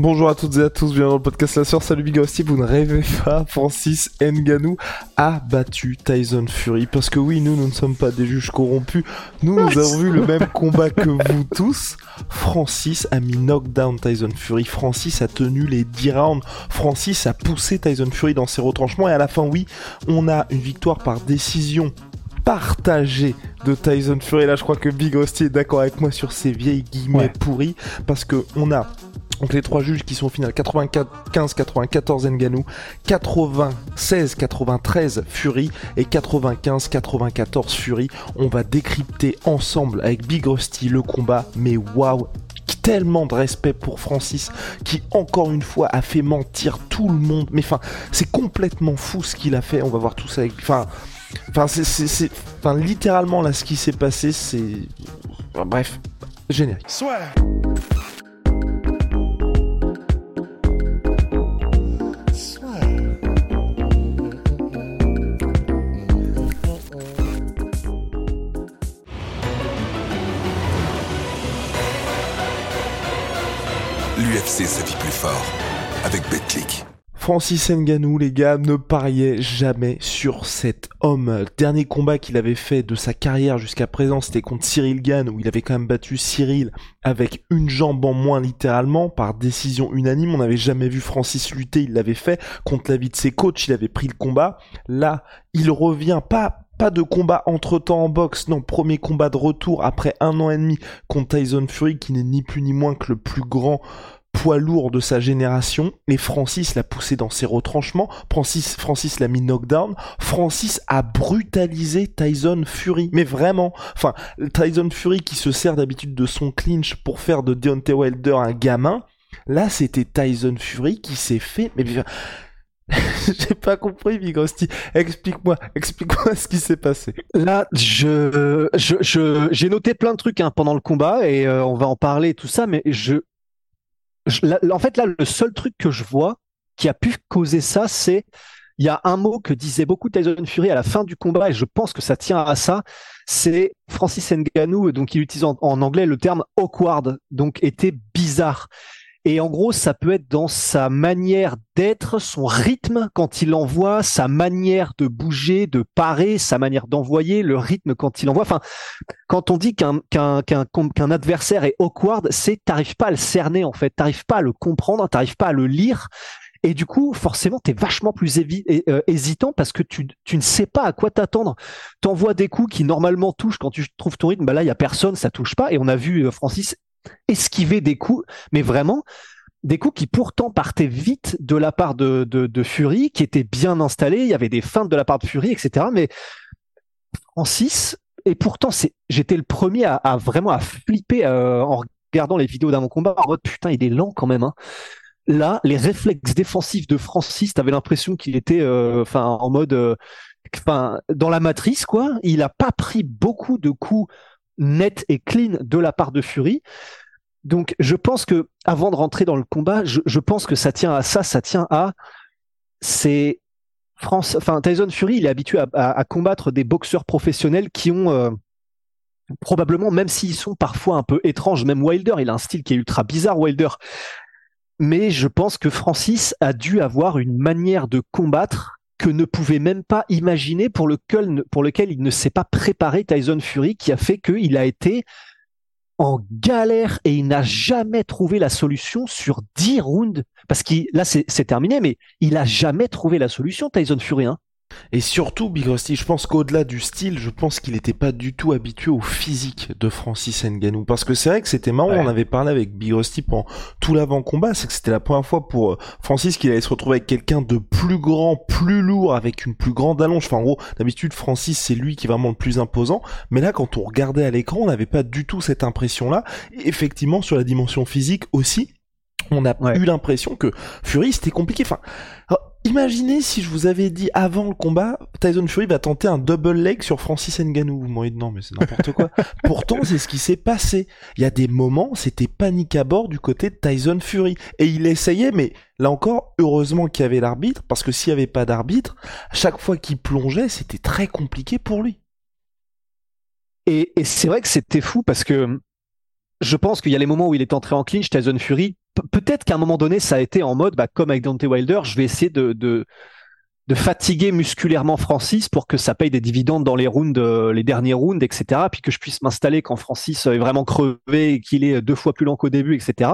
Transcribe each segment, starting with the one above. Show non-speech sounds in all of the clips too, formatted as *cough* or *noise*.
Bonjour à toutes et à tous, bienvenue dans le podcast La Sœur, salut Big Rusty, vous ne rêvez pas, Francis Nganou a battu Tyson Fury, parce que oui, nous, nous ne sommes pas des juges corrompus, nous, nous avons vu le même combat que vous tous, Francis a mis knockdown Tyson Fury, Francis a tenu les 10 rounds, Francis a poussé Tyson Fury dans ses retranchements, et à la fin, oui, on a une victoire par décision partagée de Tyson Fury, là je crois que Big Rusty est d'accord avec moi sur ces vieilles guillemets Ouais. pourris, parce que on a donc les trois juges qui sont au final 95-94 Nganou, 96-93 Fury et 95-94 Fury. On va décrypter ensemble avec Big Rusty le combat, mais waouh tellement de respect pour Francis qui encore une fois a fait mentir tout le monde. Mais enfin c'est complètement fou ce qu'il a fait. On va voir tout ça avec enfin enfin c'est littéralement là ce qui s'est passé c'est bref génial Vie. Francis Ngannou, les gars, ne pariez jamais sur cet homme. Dernier combat qu'il avait fait de sa carrière jusqu'à présent, c'était contre Cyril Gann, où il avait quand même battu Cyril avec une jambe en moins littéralement, par décision unanime. On n'avait jamais vu Francis lutter, il l'avait fait contre l'avis de ses coachs, il avait pris le combat. Là, il revient pas pas de combat entre-temps en boxe, non, premier combat de retour après un an et demi contre Tyson Fury, qui n'est ni plus ni moins que le plus grand poids lourd de sa génération et Francis l'a poussé dans ses retranchements. Francis, Francis l'a mis knockdown. Francis a brutalisé Tyson Fury. Mais vraiment, enfin, Tyson Fury qui se sert d'habitude de son clinch pour faire de Deontay Wilder un gamin. Là, c'était Tyson Fury qui s'est fait, mais *laughs* j'ai pas compris, Big Rusty. Explique-moi, explique-moi ce qui s'est passé. Là, je, je, je- j'ai noté plein de trucs hein, pendant le combat et euh, on va en parler tout ça, mais je, en fait, là, le seul truc que je vois qui a pu causer ça, c'est il y a un mot que disait beaucoup Tyson Fury à la fin du combat et je pense que ça tient à ça. C'est Francis Ngannou, donc il utilise en anglais le terme awkward, donc était bizarre. Et en gros, ça peut être dans sa manière d'être, son rythme quand il envoie, sa manière de bouger, de parer, sa manière d'envoyer, le rythme quand il envoie. Enfin, quand on dit qu'un adversaire est awkward, c'est t'arrives pas à le cerner en fait, t'arrives pas à le comprendre, t'arrives pas à le lire. Et du coup, forcément, t'es vachement plus euh, hésitant parce que tu, tu ne sais pas à quoi t'attendre. T'envoies des coups qui normalement touchent quand tu trouves ton rythme. Bah là, il y a personne, ça touche pas. Et on a vu euh, Francis esquiver des coups, mais vraiment des coups qui pourtant partaient vite de la part de, de, Fury, qui étaient bien installés. Il y avait des feintes de la part de Fury, etc. Mais Francis, et pourtant, c'est, j'étais le premier à, à vraiment à flipper euh, en regardant les vidéos d'avant combat en mode putain, il est lent quand même. Hein. Là, les réflexes défensifs de Francis, t'avais l'impression qu'il était, euh, enfin, en mode, euh, enfin, dans la matrice, quoi. Il a pas pris beaucoup de coups nets et clean de la part de Fury. Donc, je pense que avant de rentrer dans le combat, je, je pense que ça tient à ça, ça tient à c'est France, enfin Tyson Fury, il est habitué à, à- à combattre des boxeurs professionnels qui ont euh, probablement, même s'ils sont parfois un peu étranges, même Wilder, il a un style qui est ultra bizarre, Wilder. Mais je pense que Francis a dû avoir une manière de combattre que ne pouvait même pas imaginer pour lequel, pour lequel il ne s'est pas préparé Tyson Fury, qui a fait qu'il a été en galère et il n'a jamais trouvé la solution sur 10 rounds. Parce que là, c'est terminé, mais il a jamais trouvé la solution, Tyson Fury. Hein. Et surtout, Big Rusty, je pense qu'au-delà du style, je pense qu'il n'était pas du tout habitué au physique de Francis Ngannou. Parce que c'est vrai que c'était marrant, on avait parlé avec Big Rusty pendant tout l'avant-combat, c'est que c'était la première fois pour euh, Francis qu'il allait se retrouver avec quelqu'un de plus grand, plus lourd, avec une plus grande allonge. Enfin, en gros, d'habitude, Francis, c'est lui qui est vraiment le plus imposant. Mais là, quand on regardait à l'écran, on n'avait pas du tout cette impression-là. Et effectivement, sur la dimension physique aussi, on a eu l'impression que Fury c'était compliqué. Enfin, imaginez si je vous avais dit avant le combat, Tyson Fury va tenter un double leg sur Francis Ngannou. Vous dit non mais c'est n'importe quoi. *laughs* Pourtant c'est ce qui s'est passé. Il y a des moments, c'était panique à bord du côté de Tyson Fury et il essayait, mais là encore, heureusement qu'il y avait l'arbitre parce que s'il y avait pas d'arbitre, chaque fois qu'il plongeait, c'était très compliqué pour lui. Et, et c'est vrai que c'était fou parce que je pense qu'il y a les moments où il est entré en clinch, Tyson Fury, peut-être qu'à un moment donné, ça a été en mode, bah, comme avec Dante Wilder, je vais essayer de, de, fatiguer musculairement Francis pour que ça paye des dividendes dans les rounds, euh, les derniers rounds, etc. Puis que je puisse m'installer quand Francis est vraiment crevé et qu'il est deux fois plus lent qu'au début, etc.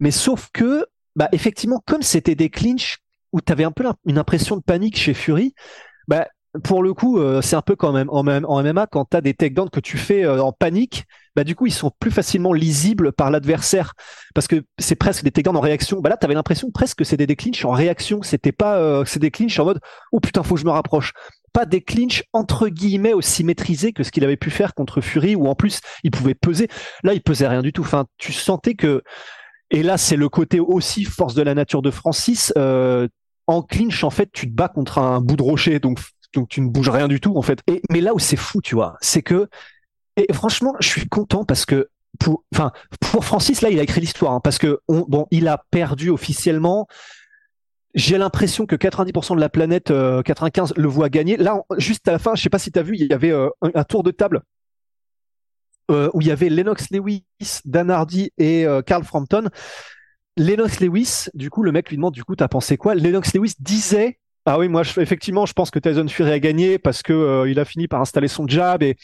Mais sauf que, bah, effectivement, comme c'était des clinches où tu avais un peu une impression de panique chez Fury, bah, pour le coup, euh, c'est un peu quand même en, MMA quand tu as des takedowns que tu fais euh, en panique, bah du coup ils sont plus facilement lisibles par l'adversaire parce que c'est presque des takedowns en réaction. Bah là, tu l'impression presque que c'était des clinches en réaction, c'était pas euh, c'est des clinches en mode oh putain, faut que je me rapproche. Pas des clinches entre guillemets aussi maîtrisés que ce qu'il avait pu faire contre Fury où en plus il pouvait peser. Là, il pesait rien du tout. Enfin, tu sentais que et là, c'est le côté aussi force de la nature de Francis. en clinch, en fait, tu te bats contre un bout de rocher, donc donc tu ne bouges rien du tout en fait. Mais là où c'est fou, tu vois, c'est que et franchement, je suis content parce que pour, enfin, pour Francis là, il a écrit l'histoire hein, parce que bon, il a perdu officiellement. J'ai l'impression que 90% de la planète, 95, euh, le voit gagner. Là, juste à la fin, je sais pas si tu as vu, il y avait euh, un, tour de table euh, où il y avait Lennox Lewis, Dan Hardy et Carl Frampton. Lennox Lewis, du coup, le mec lui demande, du coup, t'as pensé quoi? Lennox Lewis disait ah oui, moi, effectivement, je pense que Tyson Fury a gagné parce que euh, il a fini par installer son jab et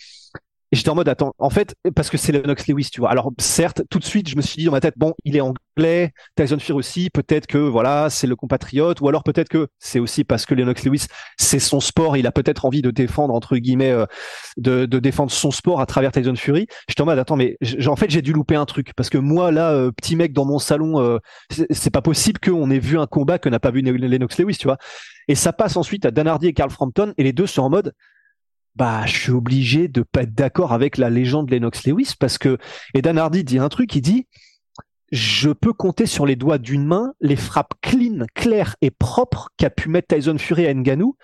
et j'étais en mode, attends, en fait, parce que c'est Lennox Lewis, tu vois. Alors, certes, tout de suite, je me suis dit dans ma tête, bon, il est anglais, Tyson Fury aussi, peut-être que, voilà, c'est le compatriote, ou alors peut-être que c'est aussi parce que Lennox Lewis, c'est son sport, il a peut-être envie de défendre, entre guillemets, euh, de, de, défendre son sport à travers Tyson Fury. J'étais en mode, attends, mais en fait, j'ai dû louper un truc, parce que moi, là, euh, petit mec dans mon salon, euh, c'est pas possible qu'on ait vu un combat que n'a pas vu Lennox Lewis, tu vois. Et ça passe ensuite à Dan Hardy et Carl Frampton, et les deux sont en mode, bah, je suis obligé de pas être d'accord avec la légende Lennox Lewis parce que Edan Hardy dit un truc, il dit je peux compter sur les doigts d'une main les frappes clean, claires et propres qu'a pu mettre Tyson Fury à Ngannou.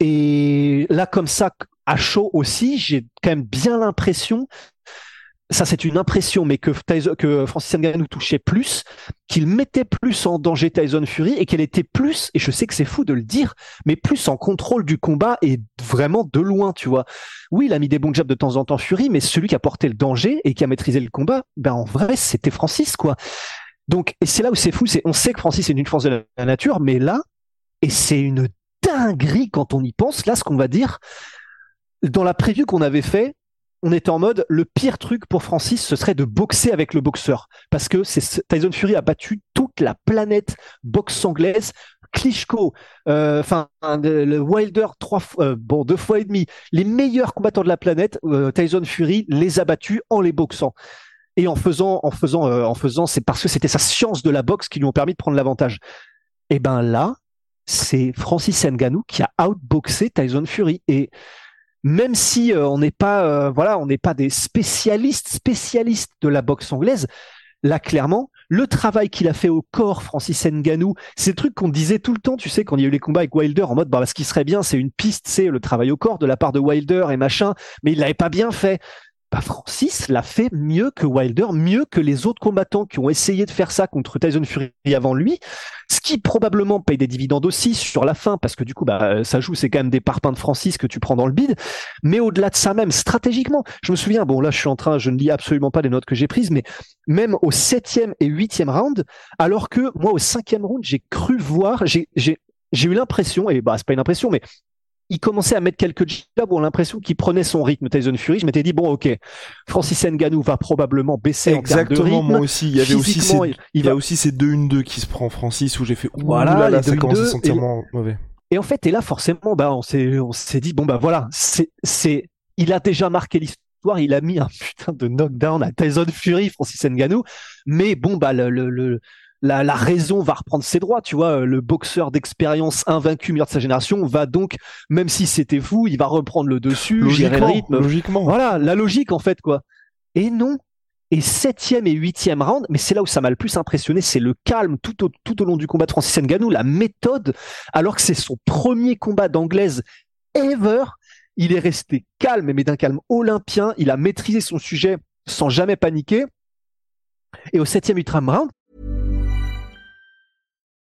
Et là, comme ça, à chaud aussi, j'ai quand même bien l'impression ça c'est une impression, mais que, que Francis Ngannou touchait plus, qu'il mettait plus en danger Tyson Fury et qu'elle était plus, et je sais que c'est fou de le dire, mais plus en contrôle du combat et vraiment de loin, tu vois. Oui, il a mis des bons jabs de temps en temps Fury, mais celui qui a porté le danger et qui a maîtrisé le combat, ben en vrai c'était Francis quoi. Donc et c'est là où c'est fou, c'est on sait que Francis est une force de la nature, mais là et c'est une dinguerie quand on y pense. Là, ce qu'on va dire dans la preview qu'on avait fait, on était en mode le pire truc pour Francis, ce serait de boxer avec le boxeur. Parce que Tyson Fury a battu toute la planète boxe anglaise. Klitschko, euh, enfin le Wilder trois euh, bon deux fois et demi, les meilleurs combattants de la planète, euh, Tyson Fury les a battus en les boxant et en faisant, en faisant, en faisant, c'est parce que c'était sa science de la boxe qui lui ont permis de prendre l'avantage. Et ben là, c'est Francis Ngannou qui a outboxé Tyson Fury et même si euh, on n'est pas, euh, voilà, on n'est pas des spécialistes, spécialistes de la boxe anglaise. Là, clairement, le travail qu'il a fait au corps, Francis Ngannou, c'est le truc qu'on disait tout le temps, tu sais, quand il y a eu les combats avec Wilder, en mode, bah, ce qui serait bien, c'est une piste, c'est le travail au corps de la part de Wilder et machin, mais il l'avait pas bien fait. Bah, Francis l'a fait mieux que Wilder, mieux que les autres combattants qui ont essayé de faire ça contre Tyson Fury avant lui, ce qui probablement paye des dividendes aussi sur la fin, parce que du coup, bah, ça joue, c'est quand même des parpaings de Francis que tu prends dans le bide. Mais au-delà de ça même, stratégiquement, je me souviens, bon là, je suis en train, je ne lis absolument pas les notes que j'ai prises, mais même au septième et huitième round, alors que moi, au cinquième round, j'ai cru voir, j'ai eu l'impression, et bah c'est pas une impression, mais il commençait à mettre quelques jabs où on a l'impression qu'il prenait son rythme Tyson Fury. Je m'étais dit bon ok, Francis Ngannou va probablement baisser Exactement, en termes de rythme. moi aussi. Il y avait aussi ces, il, y a aussi ces 2-1-2 qui se prend Francis où j'ai fait voilà, là, ça commence à sentir mauvais. Et en fait, et là, forcément, bah, on s'est, on s'est dit, bon, bah voilà, c'est, c'est, il a déjà marqué l'histoire, il a mis un *laughs* putain de knockdown à Tyson Fury, Francis Ngannou, mais bon, bah, le, le, la, la, raison va reprendre ses droits, tu vois. Le boxeur d'expérience invaincu, meilleur de sa génération, va donc, même si c'était fou, il va reprendre le dessus, gérer le rythme. Logiquement. Voilà, la logique, en fait, quoi. Et non, et septième et huitième round, mais c'est là où ça m'a le plus impressionné, c'est le calme tout au, tout au long du combat de Francis Ngannou, la méthode, alors que c'est son premier combat d'anglaise ever. Il est resté calme, mais d'un calme olympien. Il a maîtrisé son sujet sans jamais paniquer. Et au septième, huitième round.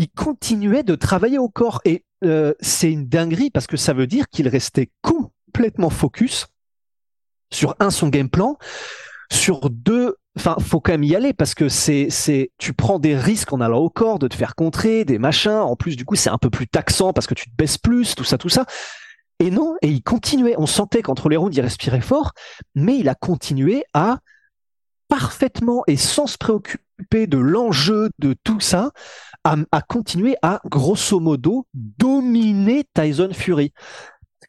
Il continuait de travailler au corps et euh, c'est une dinguerie parce que ça veut dire qu'il restait complètement focus sur un son game plan, sur deux. Enfin, faut quand même y aller parce que c'est c'est tu prends des risques en allant au corps de te faire contrer des machins. En plus, du coup, c'est un peu plus taxant parce que tu te baisses plus, tout ça, tout ça. Et non, et il continuait. On sentait qu'entre les rounds, il respirait fort, mais il a continué à parfaitement et sans se préoccuper de l'enjeu de tout ça, à, continuer à grosso modo dominer Tyson Fury.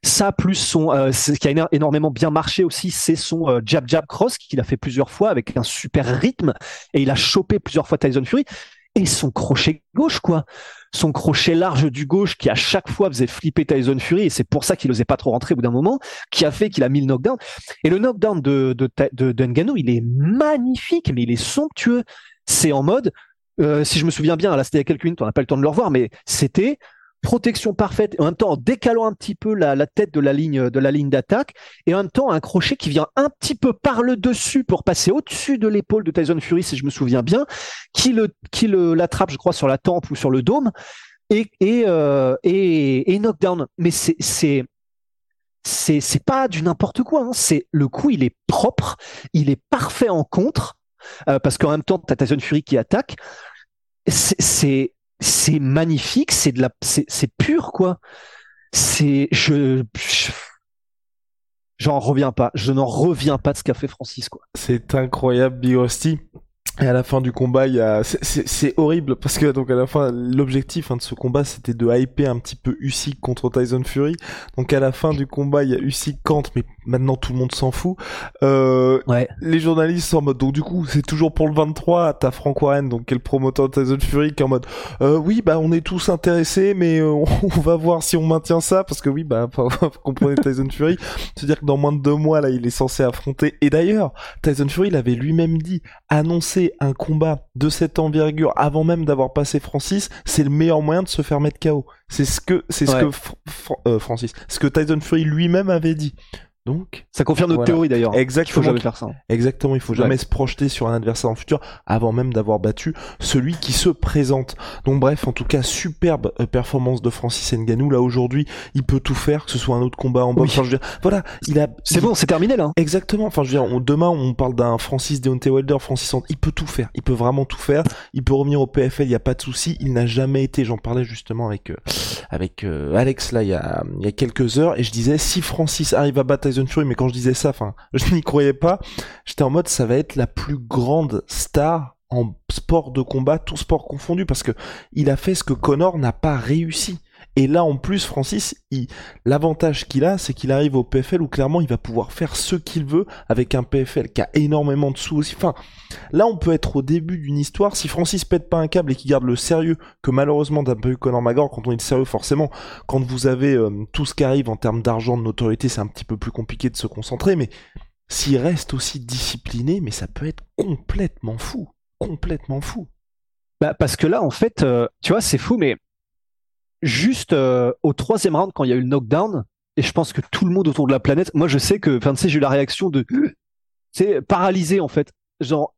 Ça plus son, euh, ce qui a énormément bien marché aussi, c'est son euh, jab jab cross qu'il a fait plusieurs fois avec un super rythme et il a chopé plusieurs fois Tyson Fury et son crochet gauche quoi, son crochet large du gauche qui à chaque fois faisait flipper Tyson Fury et c'est pour ça qu'il n'osait pas trop rentrer au bout d'un moment, qui a fait qu'il a mis le knockdown. Et le knockdown de de, de, il est magnifique, mais il est somptueux. C'est en mode euh, si je me souviens bien, là c'était il y a quelques minutes, on n'a pas le temps de le revoir, mais c'était protection parfaite en même temps en décalant un petit peu la, tête de la ligne de la ligne d'attaque et en même temps un crochet qui vient un petit peu par le dessus pour passer au-dessus de l'épaule de Tyson Fury si je me souviens bien qui le qui l'attrape je crois sur la tempe ou sur le dôme et et euh, et, knockdown mais c'est c'est c'est pas du n'importe quoi hein. c'est le coup il est propre il est parfait en contre euh, parce qu'en même temps, tu as Tyson Fury qui attaque. C'est c'est magnifique, c'est de la c'est pur quoi. C'est je, j'en reviens pas, je n'en reviens pas de ce qu'a fait Francis quoi. C'est incroyable Big. Et à la fin du combat, il y a, c'est horrible parce que donc à la fin, l'objectif hein, de ce combat, c'était de hyper un petit peu Usyk contre Tyson Fury. Donc à la fin du combat, il y a Usyk Kant, mais maintenant tout le monde s'en fout. Euh, ouais. Les journalistes sont en mode, donc du coup, c'est toujours pour le 23. T'as Frank Warren, donc qui est le promoteur de Tyson Fury, qui est en mode, euh, oui, bah on est tous intéressés, mais euh, *laughs* on, va voir si on maintient ça parce que oui, bah *laughs* vous comprenez Tyson Fury, c'est-à-dire que dans moins de deux mois là, il est censé affronter. Et d'ailleurs, Tyson Fury, il avait lui-même dit, un combat de cette envergure avant même d'avoir passé Francis, c'est le meilleur moyen de se faire mettre KO. C'est ce que c'est ce que euh, Francis, ce que Tyson Fury lui-même avait dit. Donc, ça confirme notre théorie d'ailleurs. Exactement. Il faut jamais faire ça. Exactement. Il faut jamais se projeter sur un adversaire le futur avant même d'avoir battu celui qui se présente. Donc bref, en tout cas, superbe euh, performance de Francis Ngannou. Là aujourd'hui, il peut tout faire, que ce soit un autre combat en boxe. voilà, il a. C'est bon, c'est terminé là. Exactement. Enfin, je veux dire, demain on parle d'un Francis Deontay Wilder, Francis. Il peut tout faire. Il peut vraiment tout faire. Il peut revenir au PFL. Il n'y a pas de souci. Il n'a jamais été. J'en parlais justement avec euh, avec euh, Alex là il y a il y a quelques heures et je disais si Francis arrive à battre Mais quand je disais ça, enfin, *laughs* je n'y croyais pas. J'étais en mode, ça va être la plus grande star en sport de combat, tout sport confondu, parce que il a fait ce que Connor n'a pas réussi. Et là, en plus, Francis, l'avantage qu'il a, c'est qu'il arrive au PFL où clairement il va pouvoir faire ce qu'il veut avec un PFL qui a énormément de sous aussi. Enfin, là, on peut être au début d'une histoire. Si Francis pète pas un câble et qu'il garde le sérieux, que malheureusement d'un peu eu Conor McGregor, quand on est sérieux, forcément, quand vous avez euh, tout ce qui arrive en termes d'argent, de notoriété, c'est un petit peu plus compliqué de se concentrer. Mais s'il reste aussi discipliné, mais ça peut être complètement fou, complètement fou. Bah parce que là, en fait, euh, tu vois, c'est fou, mais juste euh, au troisième round, quand il y a eu le knockdown, et je pense que tout le monde autour de la planète, moi je sais que, enfin, tu sais, j'ai eu la réaction de, c'est paralysé en fait. Genre,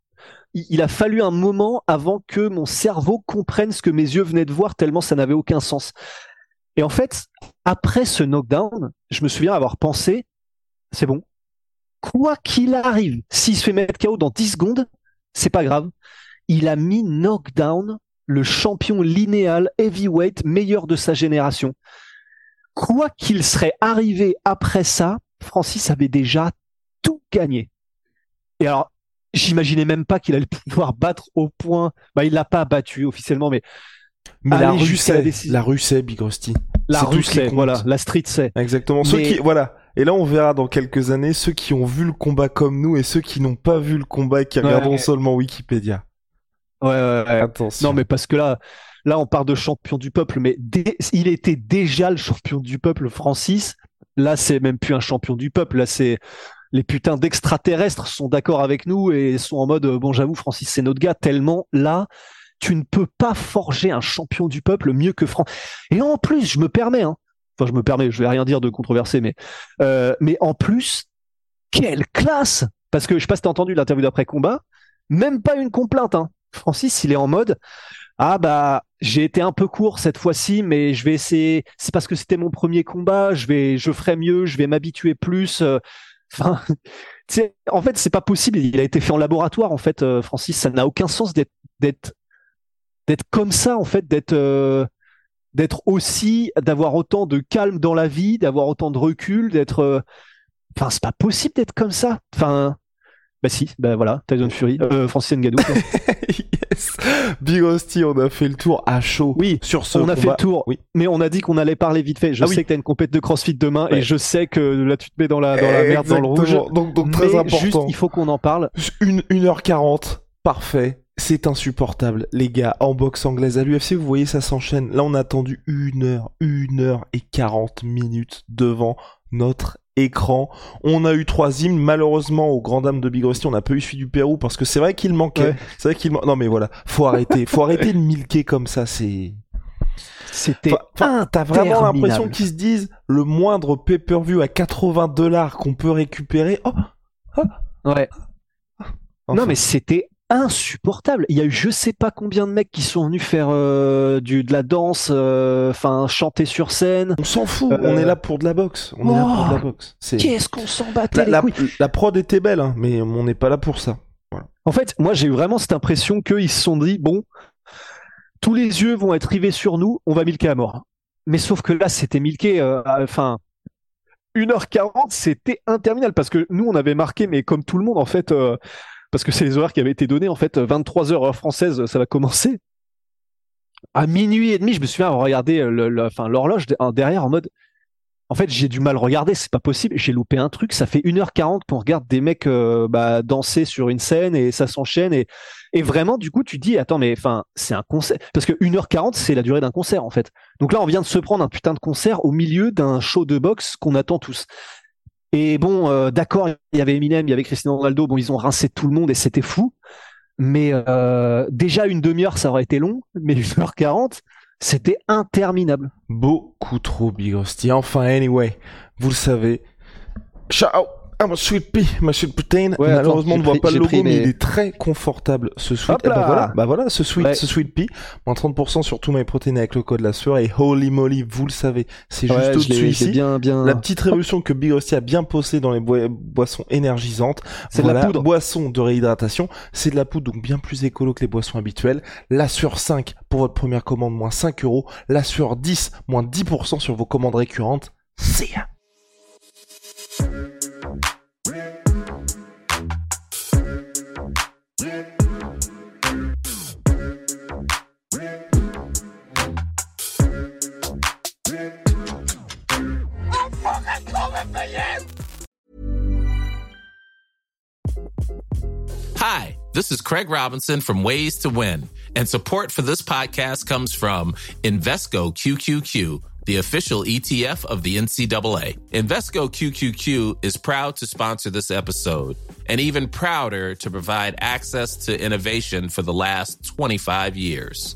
il a fallu un moment avant que mon cerveau comprenne ce que mes yeux venaient de voir tellement ça n'avait aucun sens. Et en fait, après ce knockdown, je me souviens avoir pensé, c'est bon. Quoi qu'il arrive, s'il se fait mettre KO dans 10 secondes, c'est pas grave. Il a mis knockdown le champion linéal heavyweight meilleur de sa génération. Quoi qu'il serait arrivé après ça, Francis avait déjà tout gagné. Et alors, j'imaginais même pas qu'il allait pouvoir battre au point. Bah, il l'a pas battu officiellement, mais. Mais la rue la sait, décision. la rue sait, Big Rusty. La rue sait, voilà, la street sait. Exactement. Ceux qui, voilà. Et là, on verra dans quelques années ceux qui ont vu le combat comme nous et ceux qui n'ont pas vu le combat et qui Ouais. regarderont seulement Wikipédia. Ouais, ouais, ouais. Attention. Non, mais parce que là, là, on parle de champion du peuple, mais dé- il était déjà le champion du peuple, Francis. Là, c'est même plus un champion du peuple. Là, c'est les putains d'extraterrestres sont d'accord avec nous et sont en mode euh, bon, j'avoue, Francis, c'est notre gars. Tellement là, tu ne peux pas forger un champion du peuple mieux que Francis. Et en plus, je me permets, hein. Enfin, je me permets, je vais rien dire de controversé, mais euh, mais en plus, quelle classe Parce que je sais pas si t'as entendu l'interview d'après combat, même pas une complainte. Hein. Francis, il est en mode ah bah j'ai été un peu court cette fois-ci, mais je vais essayer. C'est parce que c'était mon premier combat. Je vais, je ferai mieux. Je vais m'habituer plus. euh. *laughs* Enfin, en fait, c'est pas possible. Il a été fait en laboratoire. En fait, euh, Francis, ça n'a aucun sens d'être, comme ça. En fait, d'être, euh, d'être aussi, d'avoir autant de calme dans la vie, d'avoir autant de recul, d'être. euh, Enfin, c'est pas possible d'être comme ça. Enfin, bah si, bah voilà, Tyson Fury, euh, Francis Ngannou. *laughs* yes. Big Rusty, on a fait le tour à chaud. Oui, Sur ce on a fait le tour, Oui. mais on a dit qu'on allait parler vite fait. Je Ah sais oui. que t'as une compète de CrossFit demain Ouais. et je sais que là tu te mets dans la, dans la merde, dans le rouge. Donc, donc très mais important. juste, il faut qu'on en parle. Une, 1h40, parfait. C'est insupportable, les gars, en boxe anglaise. À l'UFC, vous voyez, ça s'enchaîne. Là, on a attendu une heure, une heure et 40 minutes devant notre écran. On a eu trois hymnes. Malheureusement, aux grand dames de Big Rusty, on n'a pas eu celui du Pérou parce que c'est vrai qu'il manquait. Ouais. C'est vrai qu'il man- Non, mais voilà. Faut arrêter. Faut arrêter de milquer comme ça. C'est. C'était Enfin, T'as vraiment l'impression qu'ils se disent le moindre pay-per-view à 80 dollars qu'on peut récupérer. Oh, ouais. Enfin, Non mais c'était insupportable. Il y a eu je sais pas combien de mecs qui sont venus faire euh, du de la danse, euh, enfin chanter sur scène. on s'en fout. Euh, On est là pour de la boxe. On est là pour de la Oh, boxe. Qu'est-ce qu'on s'en battait La, les la- couilles. la prod était belle, hein, mais on n'est pas là pour ça. En fait, moi j'ai eu vraiment cette impression qu'ils se sont dit bon, tous les yeux vont être rivés sur nous, on va milquer à mort. Mais sauf que là c'était milqué, euh, enfin 1h40, c'était interminable parce que nous on avait marqué, mais comme tout le monde en fait, euh, parce que c'est les horaires qui avaient été donnés en fait, 23h heure française, ça va commencer. À minuit et demi, je me souviens avoir regardé l'horloge de- derrière en mode. En fait, j'ai du mal à regarder, c'est pas possible. J'ai loupé un truc. Ça fait 1h40 qu'on regarde des mecs euh, bah, danser sur une scène et ça s'enchaîne. Et, vraiment, du coup, tu dis, attends, mais c'est un concert. Parce que 1h40, c'est la durée d'un concert, en fait. Donc là, on vient de se prendre un putain de concert au milieu d'un show de boxe qu'on attend tous. Et bon, euh, d'accord, il y avait Eminem, il y avait Cristiano Ronaldo. Bon, ils ont rincé tout le monde et c'était fou. Mais euh, déjà, une demi-heure, ça aurait été long. Mais 1h40, c'était interminable. Beaucoup trop Big Rusty. Enfin, anyway, vous le savez. Ciao I'm a sweet pea, ma sweet protein. Ouais, Malheureusement, on ne voit pas le logo, mais il est très confortable, ce sweet. Eh ben là voilà, bah voilà, ce sweet, Ouais. ce sweet pea. Moins 30% sur tous mes protéines avec le code la sueur. Et holy moly, vous le savez, c'est juste Ouais, au-dessus ici. bien, bien. La petite révolution que Big Rusty a bien postée dans les boi- boissons énergisantes. C'est de la poudre. Boisson de réhydratation. C'est de la poudre, donc bien plus écolo que les boissons habituelles. La sur 5 pour votre première commande, moins 5 euros. La sur 10, moins 10% sur vos commandes récurrentes. See ya. Hi, this is Craig Robinson from Ways to Win, and support for this podcast comes from Invesco QQQ, the official ETF of the NCAA. Invesco QQQ is proud to sponsor this episode and even prouder to provide access to innovation for the last 25 years.